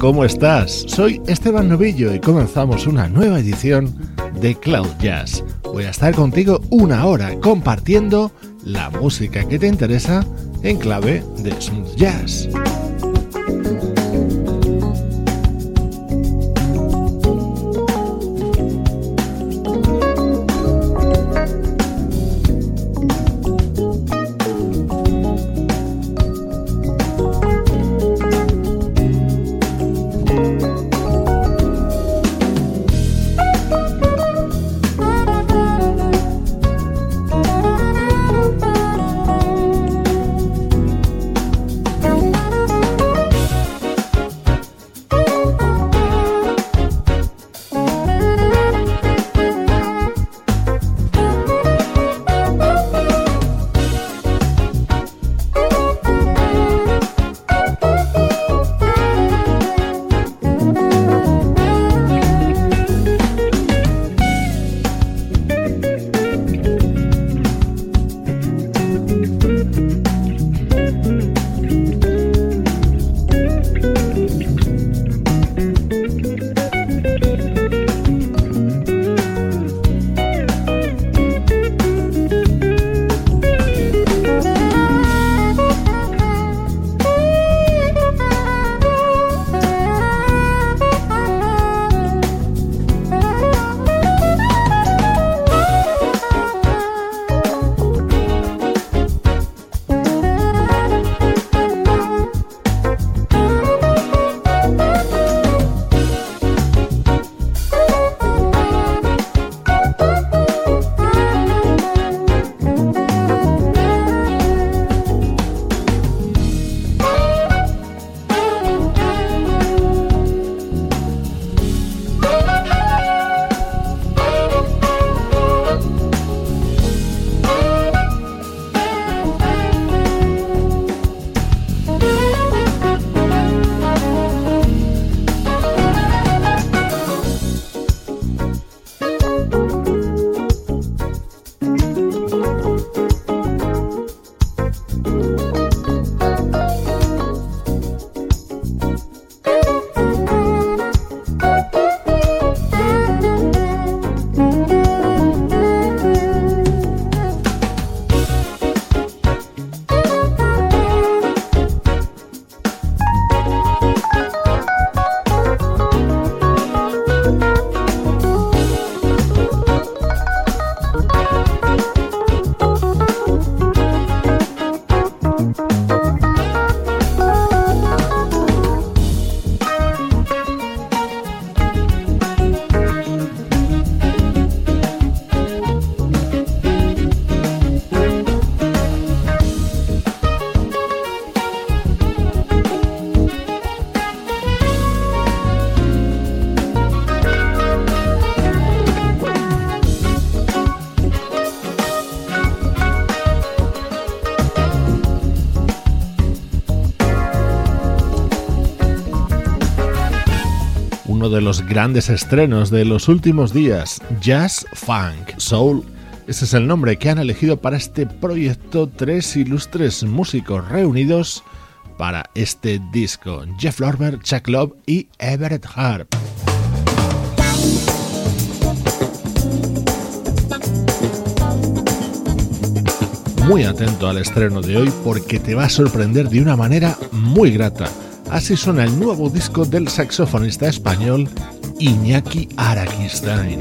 ¿Cómo estás? Soy Esteban Novillo y comenzamos una nueva edición de Cloud Jazz. Voy a estar contigo una hora compartiendo la música que te interesa en clave de smooth jazz. De los grandes estrenos de los últimos días, Jazz Funk Soul. Ese es el nombre que han elegido para este proyecto tres ilustres músicos reunidos para este disco, Jeff Lorber, Chuck Love y Everett Harp. Muy atento al estreno de hoy porque te va a sorprender de una manera muy grata. Así suena el nuevo disco del saxofonista español Iñaki Arakistain.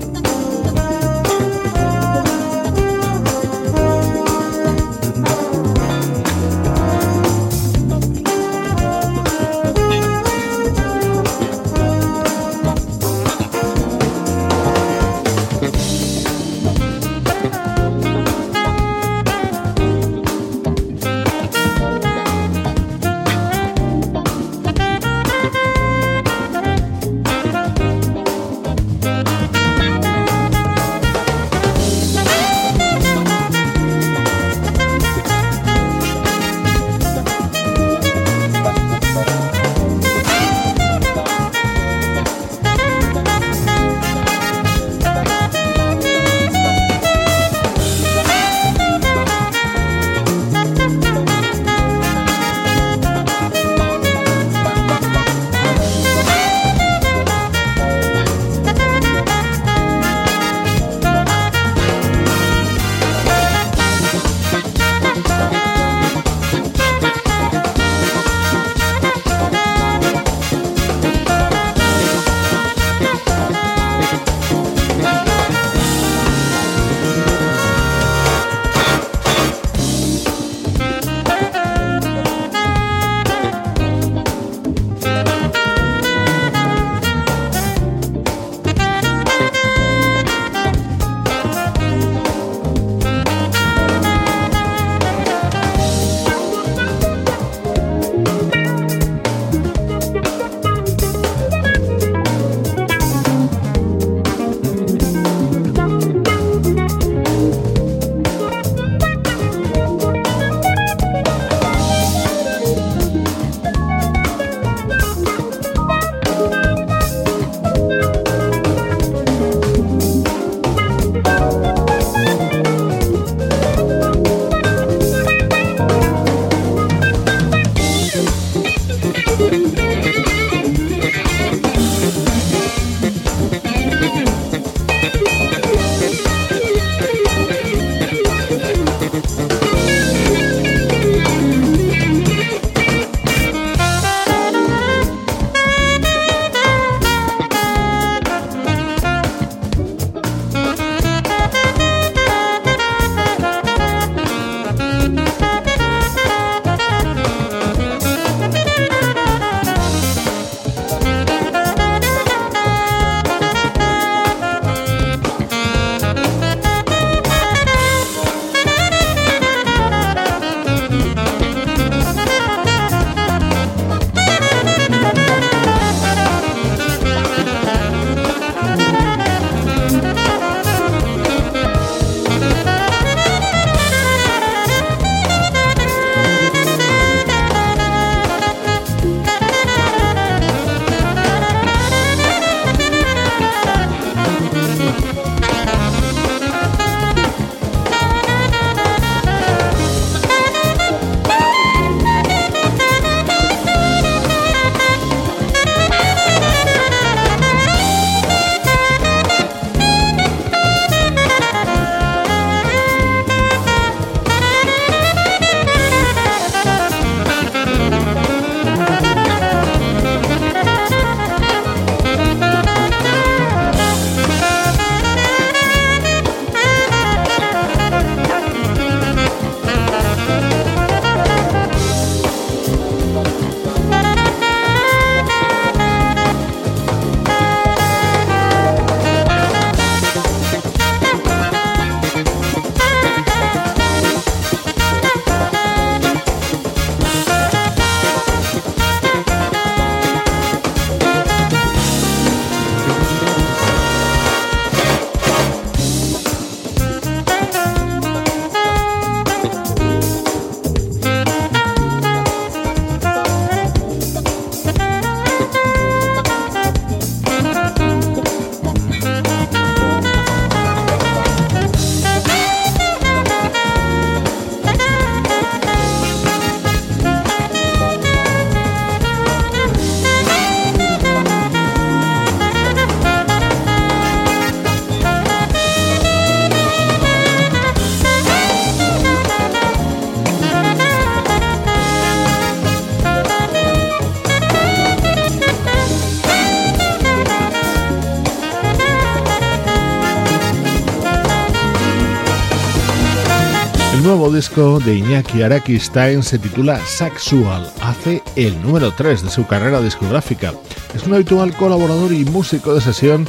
Disco de Iñaki Arakistain se titula Sexual, hace el número 3 de su carrera discográfica. Es un habitual colaborador y músico de sesión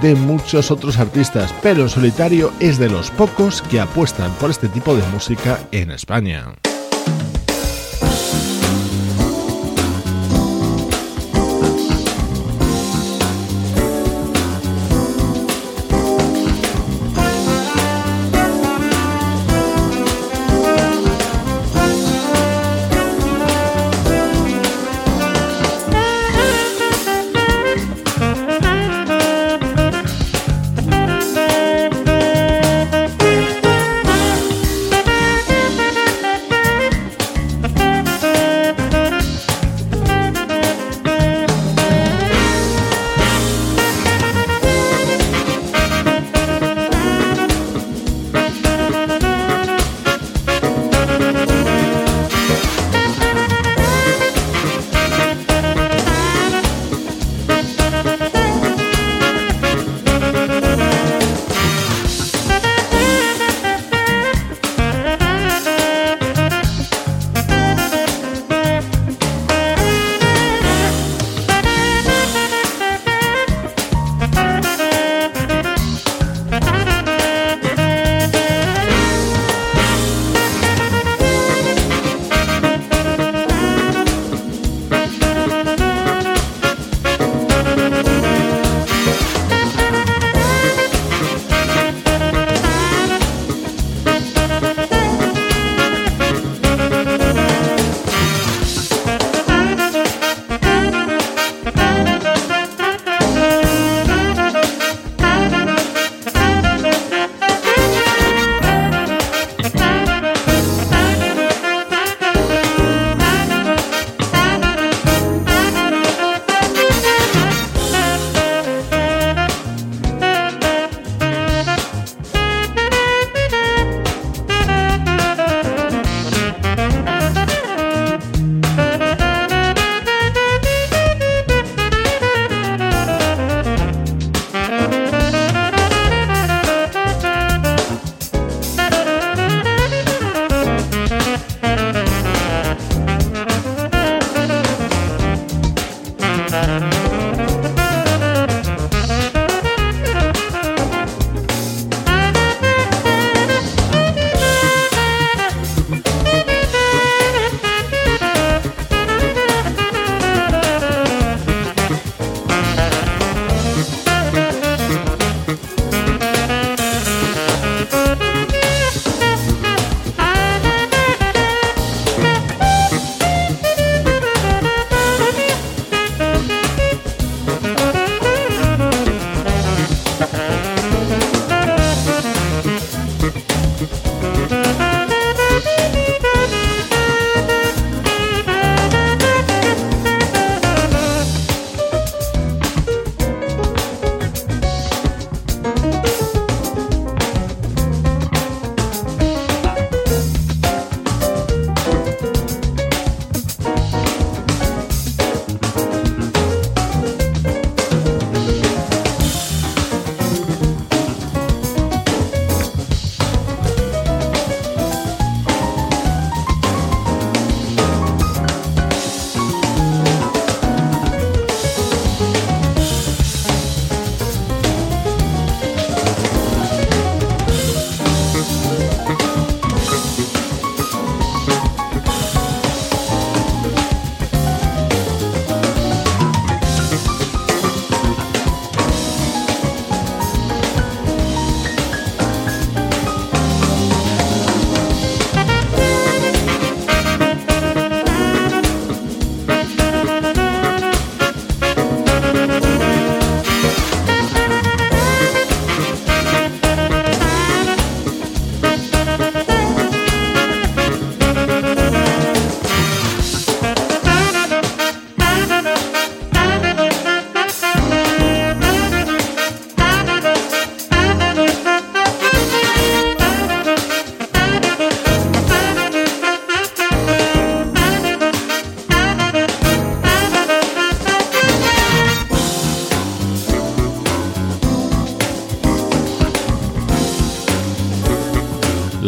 de muchos otros artistas, pero en solitario es de los pocos que apuestan por este tipo de música en España.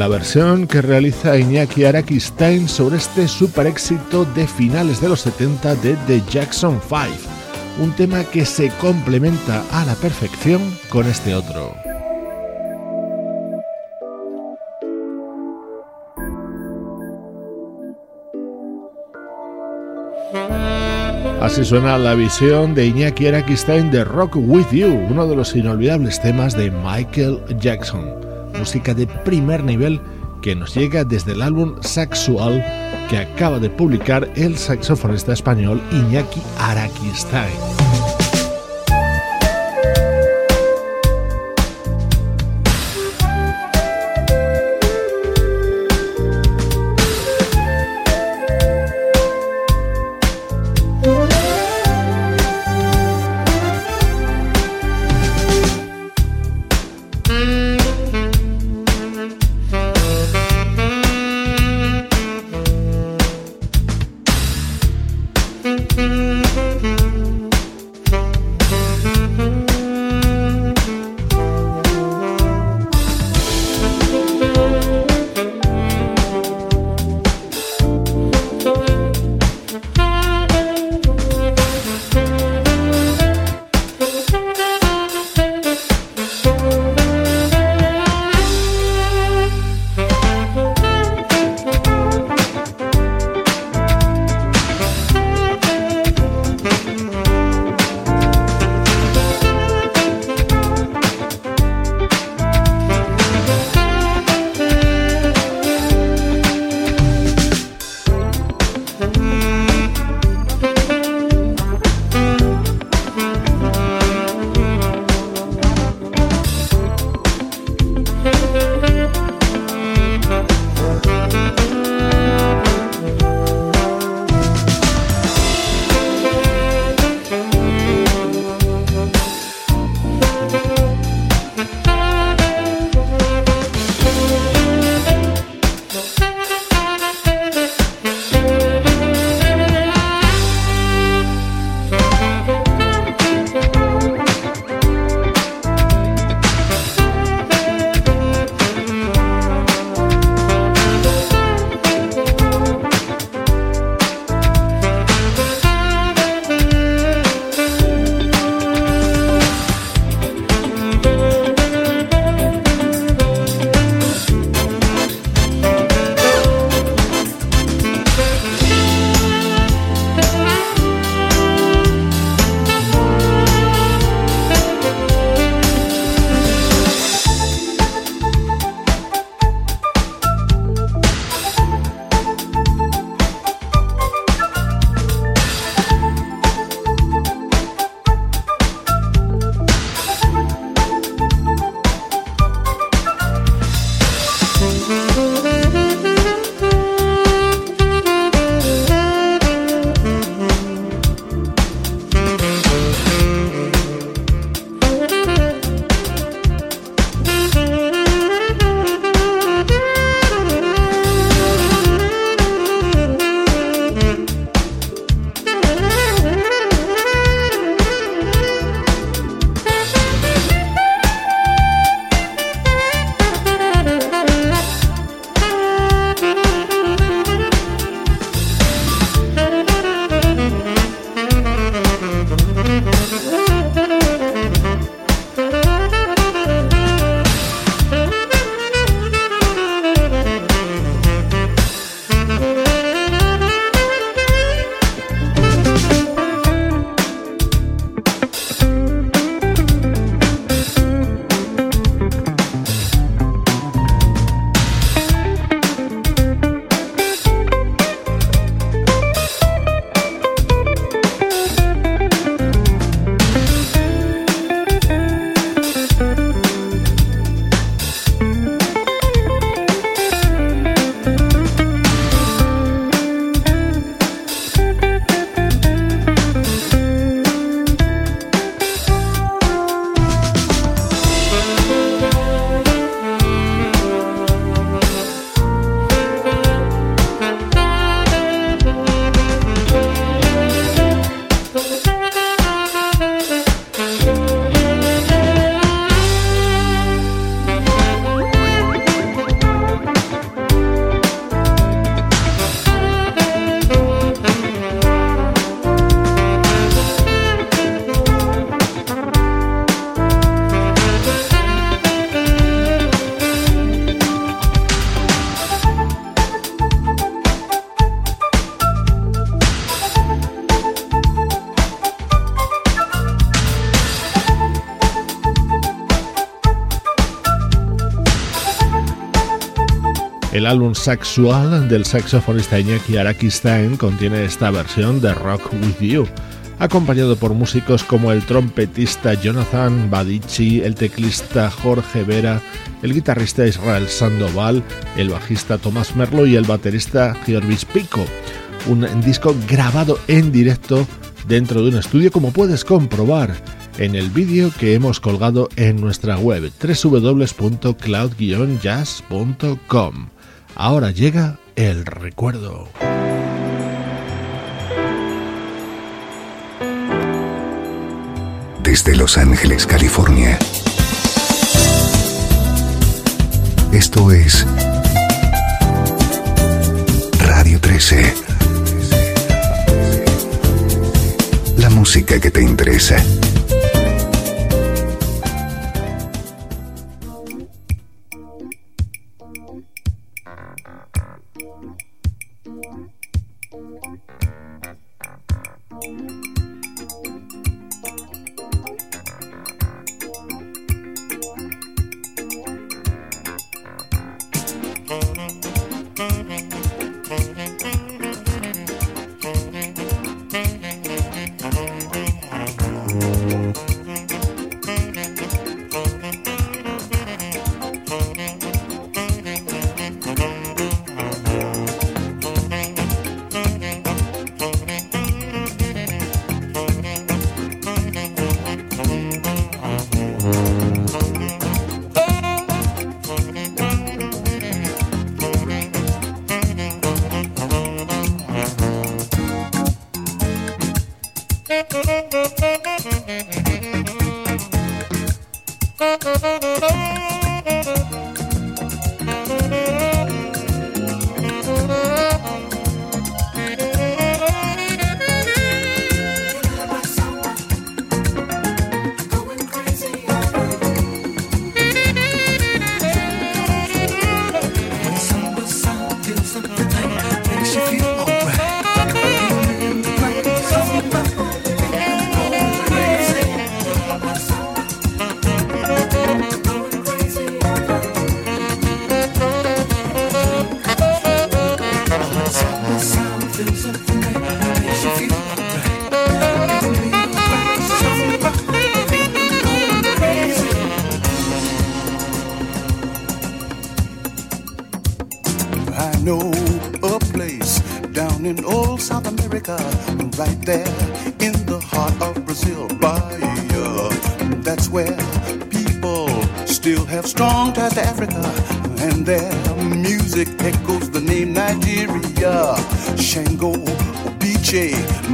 La versión que realiza Iñaki Arakistain sobre este super éxito de finales de los 70 de The Jackson 5, un tema que se complementa a la perfección con este otro. Así suena la visión de Iñaki Arakistain de Rock With You, uno de los inolvidables temas de Michael Jackson música de primer nivel que nos llega desde el álbum Saxual que acaba de publicar el saxofonista español Iñaki Araquistain. El álbum Sexual del saxofonista Iñaki Arakistain contiene esta versión de Rock With You, acompañado por músicos como el trompetista Jonathan Badici, el teclista Jorge Vera, el guitarrista Israel Sandoval, el bajista Tomás Merlo y el baterista Giorgis Pico. Un disco grabado en directo dentro de un estudio como puedes comprobar en el vídeo que hemos colgado en nuestra web www.cloud-jazz.com. Ahora llega el recuerdo. Desde Los Ángeles, California. Esto es Radio 13. La música que te interesa.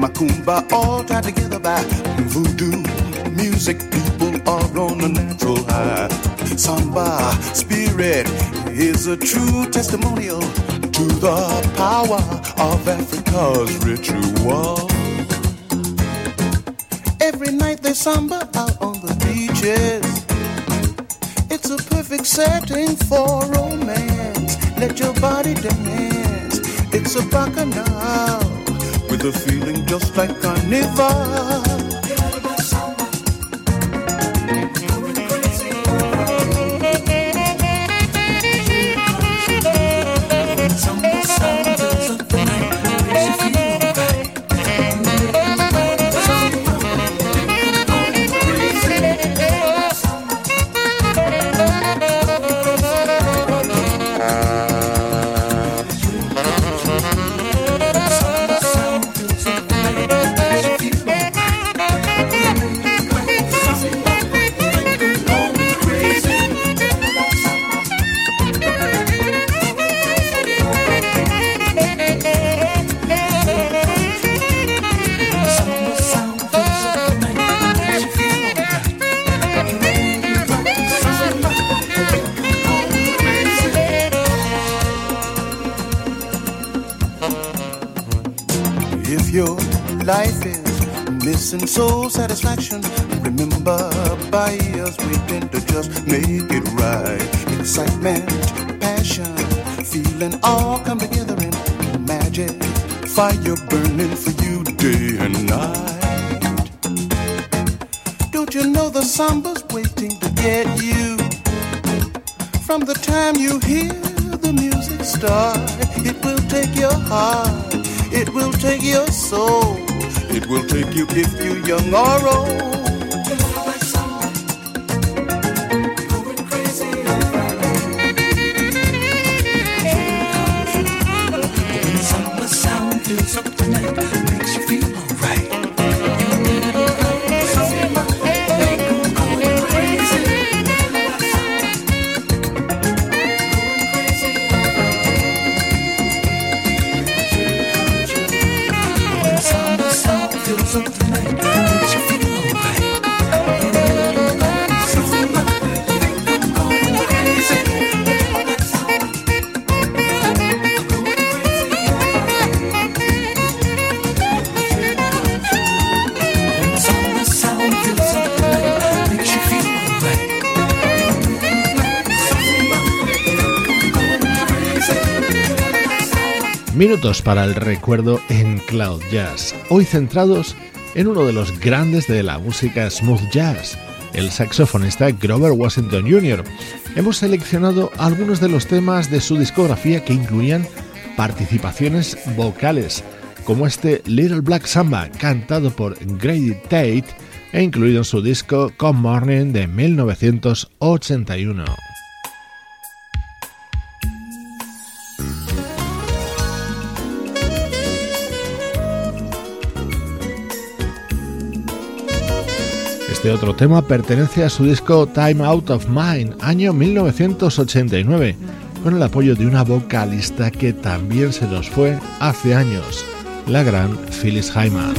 Makumba, all tied together by voodoo music. People are on a natural high. Samba spirit is a true testimonial to the power of Africa's ritual. Every night they samba out on the beaches. It's a perfect setting for romance. Let your body dance. It's a bacchanal a feeling just like carnival. And soul If you young or old, Para el recuerdo en Cloud Jazz, hoy centrados en uno de los grandes de la música smooth jazz, el saxofonista Grover Washington Jr. Hemos seleccionado algunos de los temas de su discografía que incluían participaciones vocales, como este Little Black Samba cantado por Grady Tate e incluido en su disco Come Morning de 1981. Este otro tema pertenece a su disco Time Out of Mind, año 1989, con el apoyo de una vocalista que también se nos fue hace años, la gran Phyllis Hyman.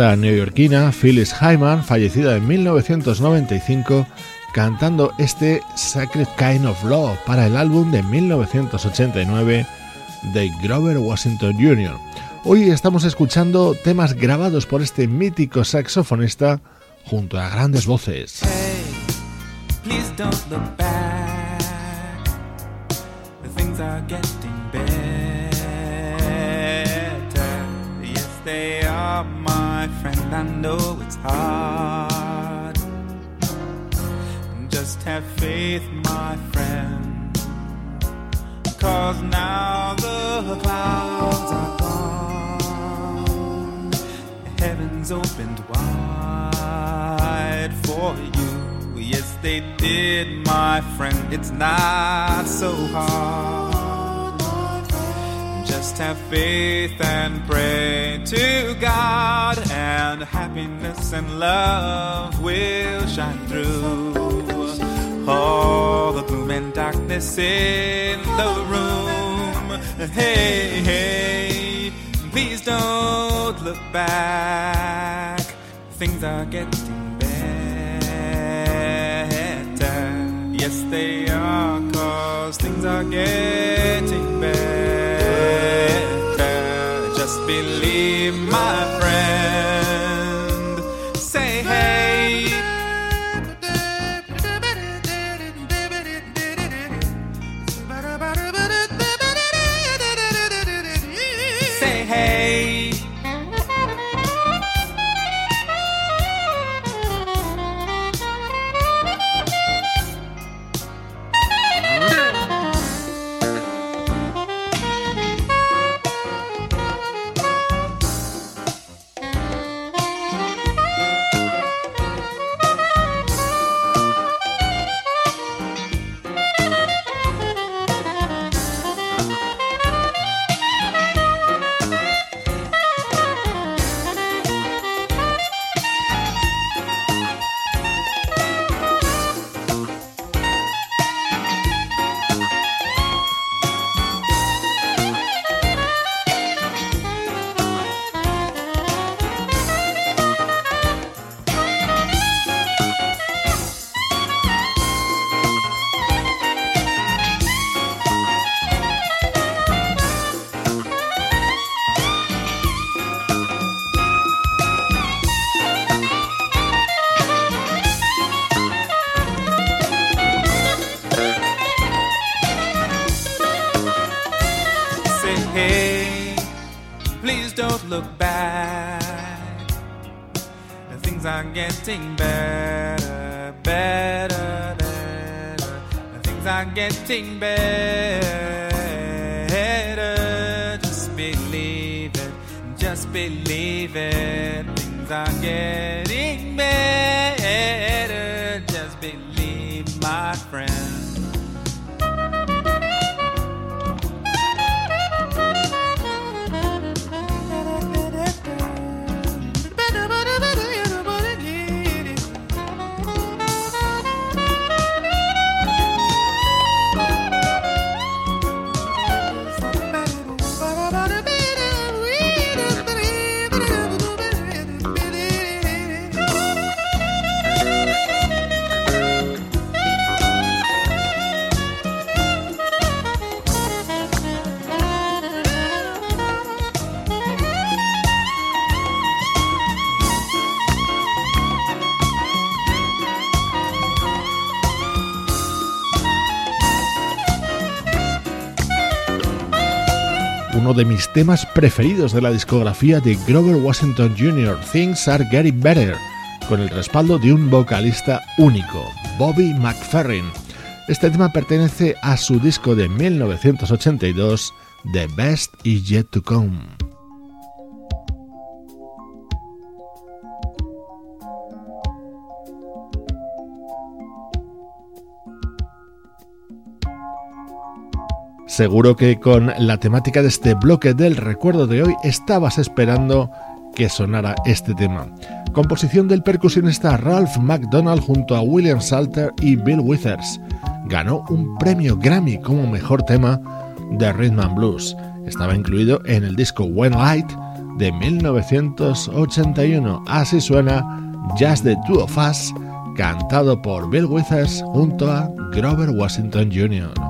Neoyorquina Phyllis Hyman, fallecida en 1995, cantando este Sacred Kind of Love para el álbum de 1989 de Grover Washington Jr. Hoy estamos escuchando temas grabados por este mítico saxofonista junto a grandes voces. My friend, I know it's hard. Just have faith, my friend. Cause now the clouds are gone. Heavens opened wide for you. Yes, they did, my friend. It's not so hard. Just have faith and pray to God, and happiness and love will shine through. All the gloom and darkness in the room. Hey, hey, please don't look back. Things are getting better. Yes, they are, cause things are getting better believe my getting better, better, better. Things are getting better. Just believe it, just believe it. Things are getting better. Just believe, my friend. Uno de mis temas preferidos de la discografía de Grover Washington Jr., Things Are Getting Better, con el respaldo de un vocalista único, Bobby McFerrin. Este tema pertenece a su disco de 1982, The Best Is Yet to Come. Seguro que con la temática de este bloque del recuerdo de hoy estabas esperando que sonara este tema. Composición del percusionista Ralph McDonald junto a William Salter y Bill Withers. Ganó un premio Grammy como mejor tema de Rhythm and Blues. Estaba incluido en el disco When Light de 1981. Así suena Just the Two of Us, cantado por Bill Withers junto a Grover Washington Jr.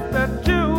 Este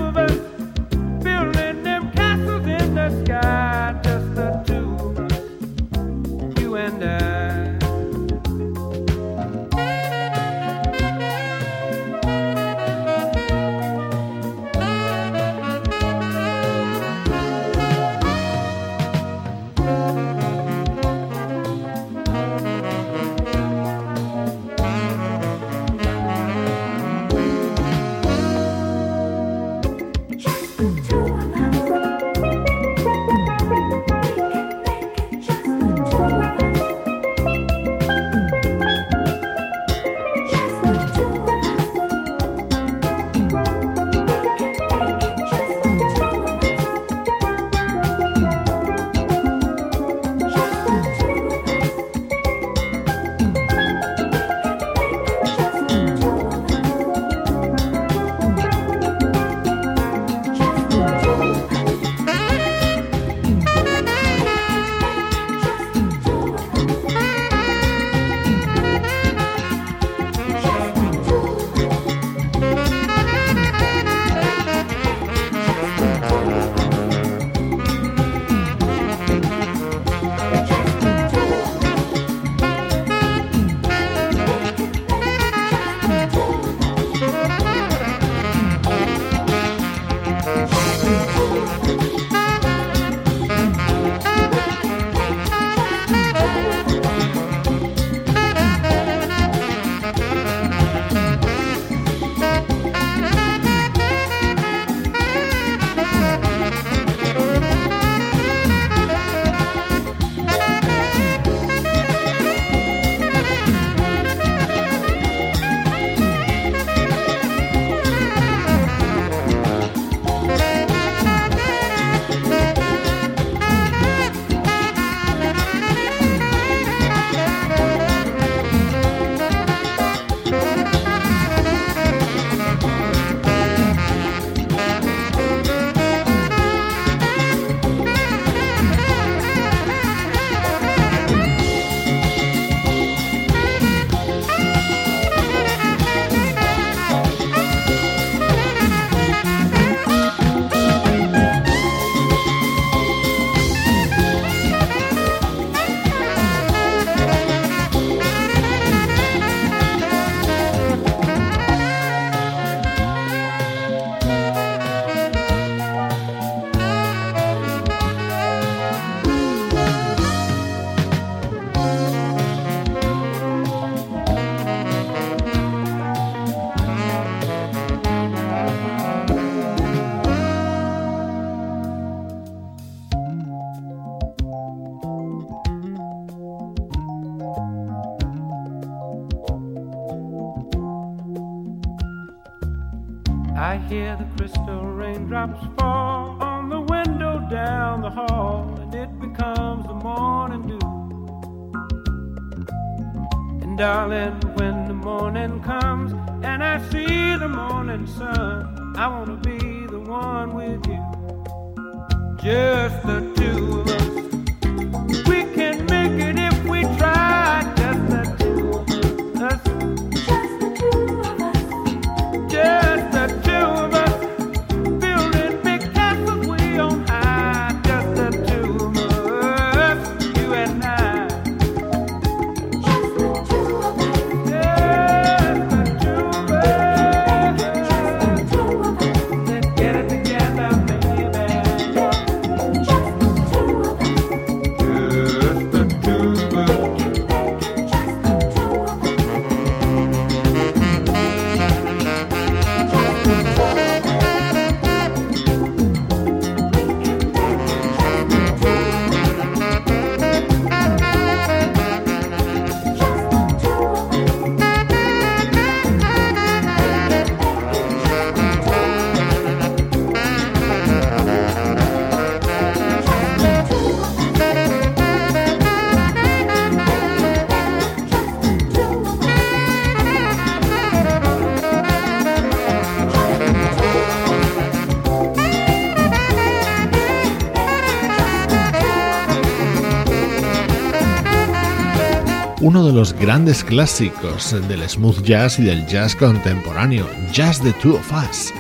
uno de los grandes clásicos del smooth jazz y del jazz contemporáneo, Jazz the Two of Us.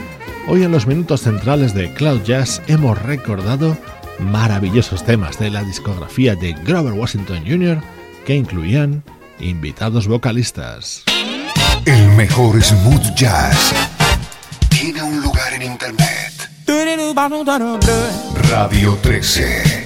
Hoy en los minutos centrales de Cloud Jazz hemos recordado maravillosos temas de la discografía de Grover Washington Jr. que incluían invitados vocalistas. El mejor smooth jazz tiene un lugar en internet. Radio 13.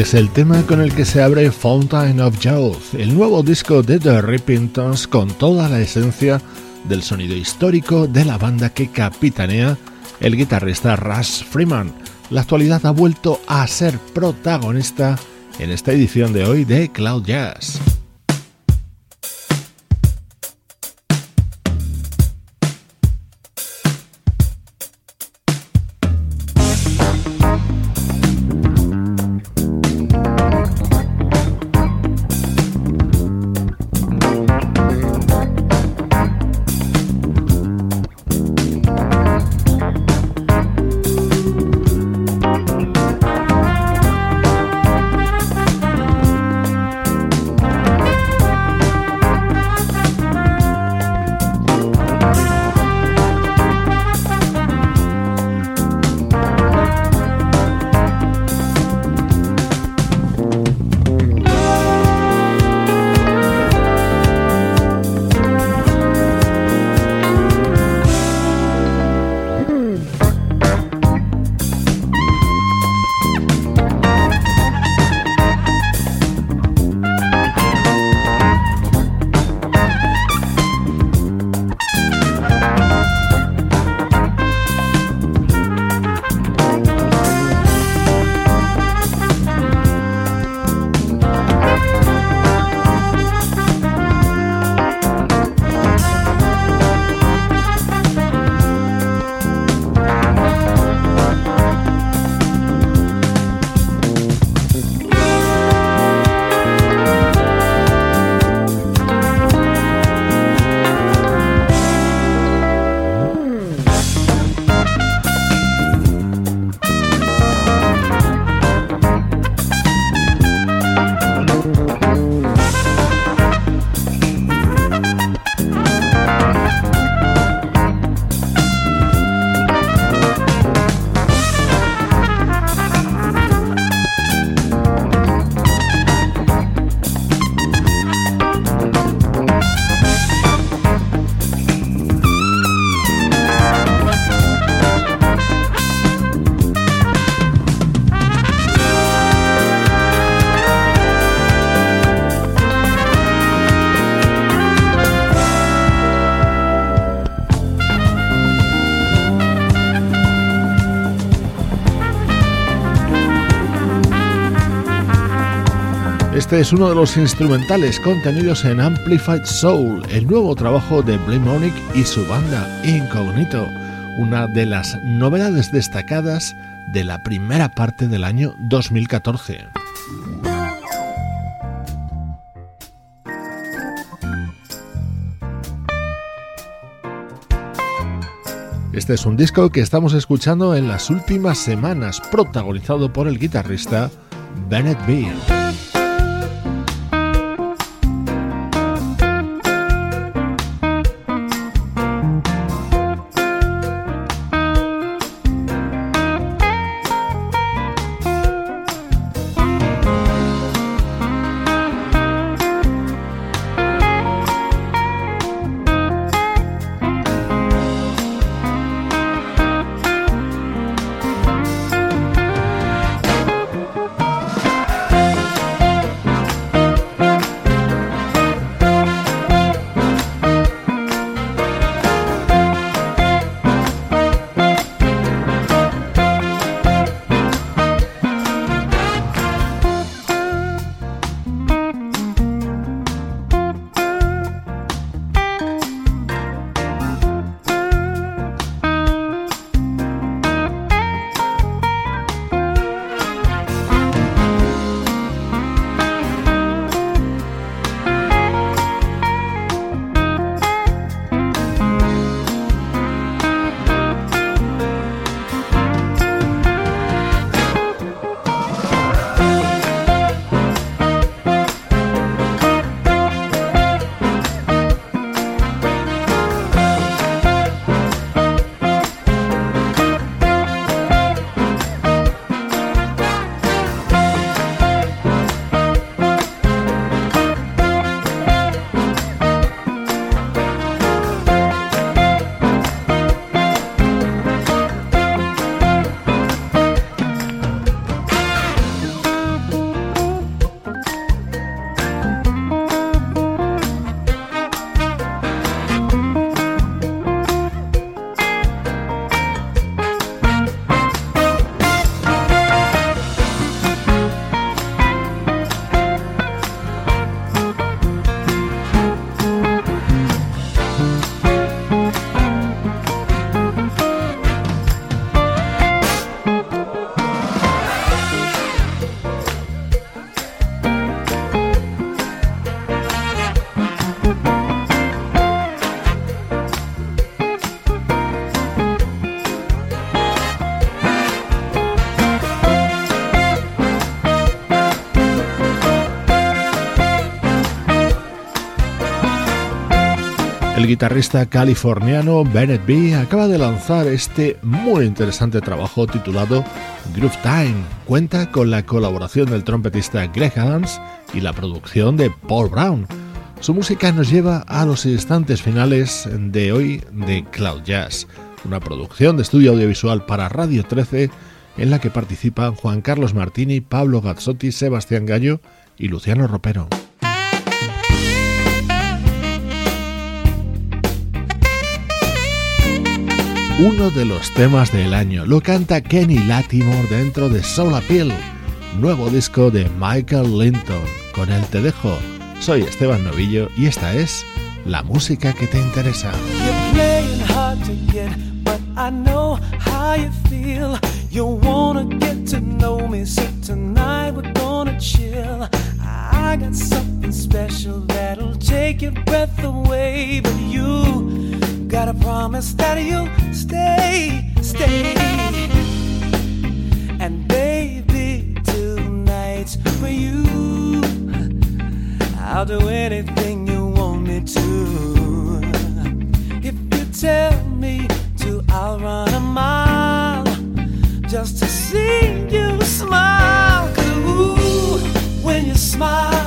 Es el tema con el que se abre Fountain of Youth, el nuevo disco de The Rippingtons con toda la esencia del sonido histórico de la banda que capitanea el guitarrista Russ Freeman. La actualidad ha vuelto a ser protagonista en esta edición de hoy de Cloud Jazz. Este es uno de los instrumentales contenidos en Amplified Soul, el nuevo trabajo de Blimonic y su banda Incognito, una de las novedades destacadas de la primera parte del año 2014. Este es un disco que estamos escuchando en las últimas semanas, protagonizado por el guitarrista Bennett Bean. El guitarrista californiano Bennett B acaba de lanzar este muy interesante trabajo titulado Groove Time. Cuenta con la colaboración del trompetista Greg Adams y la producción de Paul Brown. Su música nos lleva a los instantes finales de hoy de Cloud Jazz, una producción de estudio audiovisual para Radio 13 en la que participan Juan Carlos Martini, Pablo Gazzotti, Sebastián Gallo y Luciano Ropero. Uno de los temas del año. Lo canta Kenny Latimore dentro de Soul Appeal, nuevo disco de Michael Linton. Con él te dejo. Soy Esteban Novillo y esta es la música que te interesa. I got something special that'll take your breath away, you Gotta promise that you'll stay, stay. And baby, tonight's for you. I'll do anything you want me to. If you tell me to, I'll run a mile just to see you smile. Cause ooh, when you smile.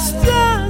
understand.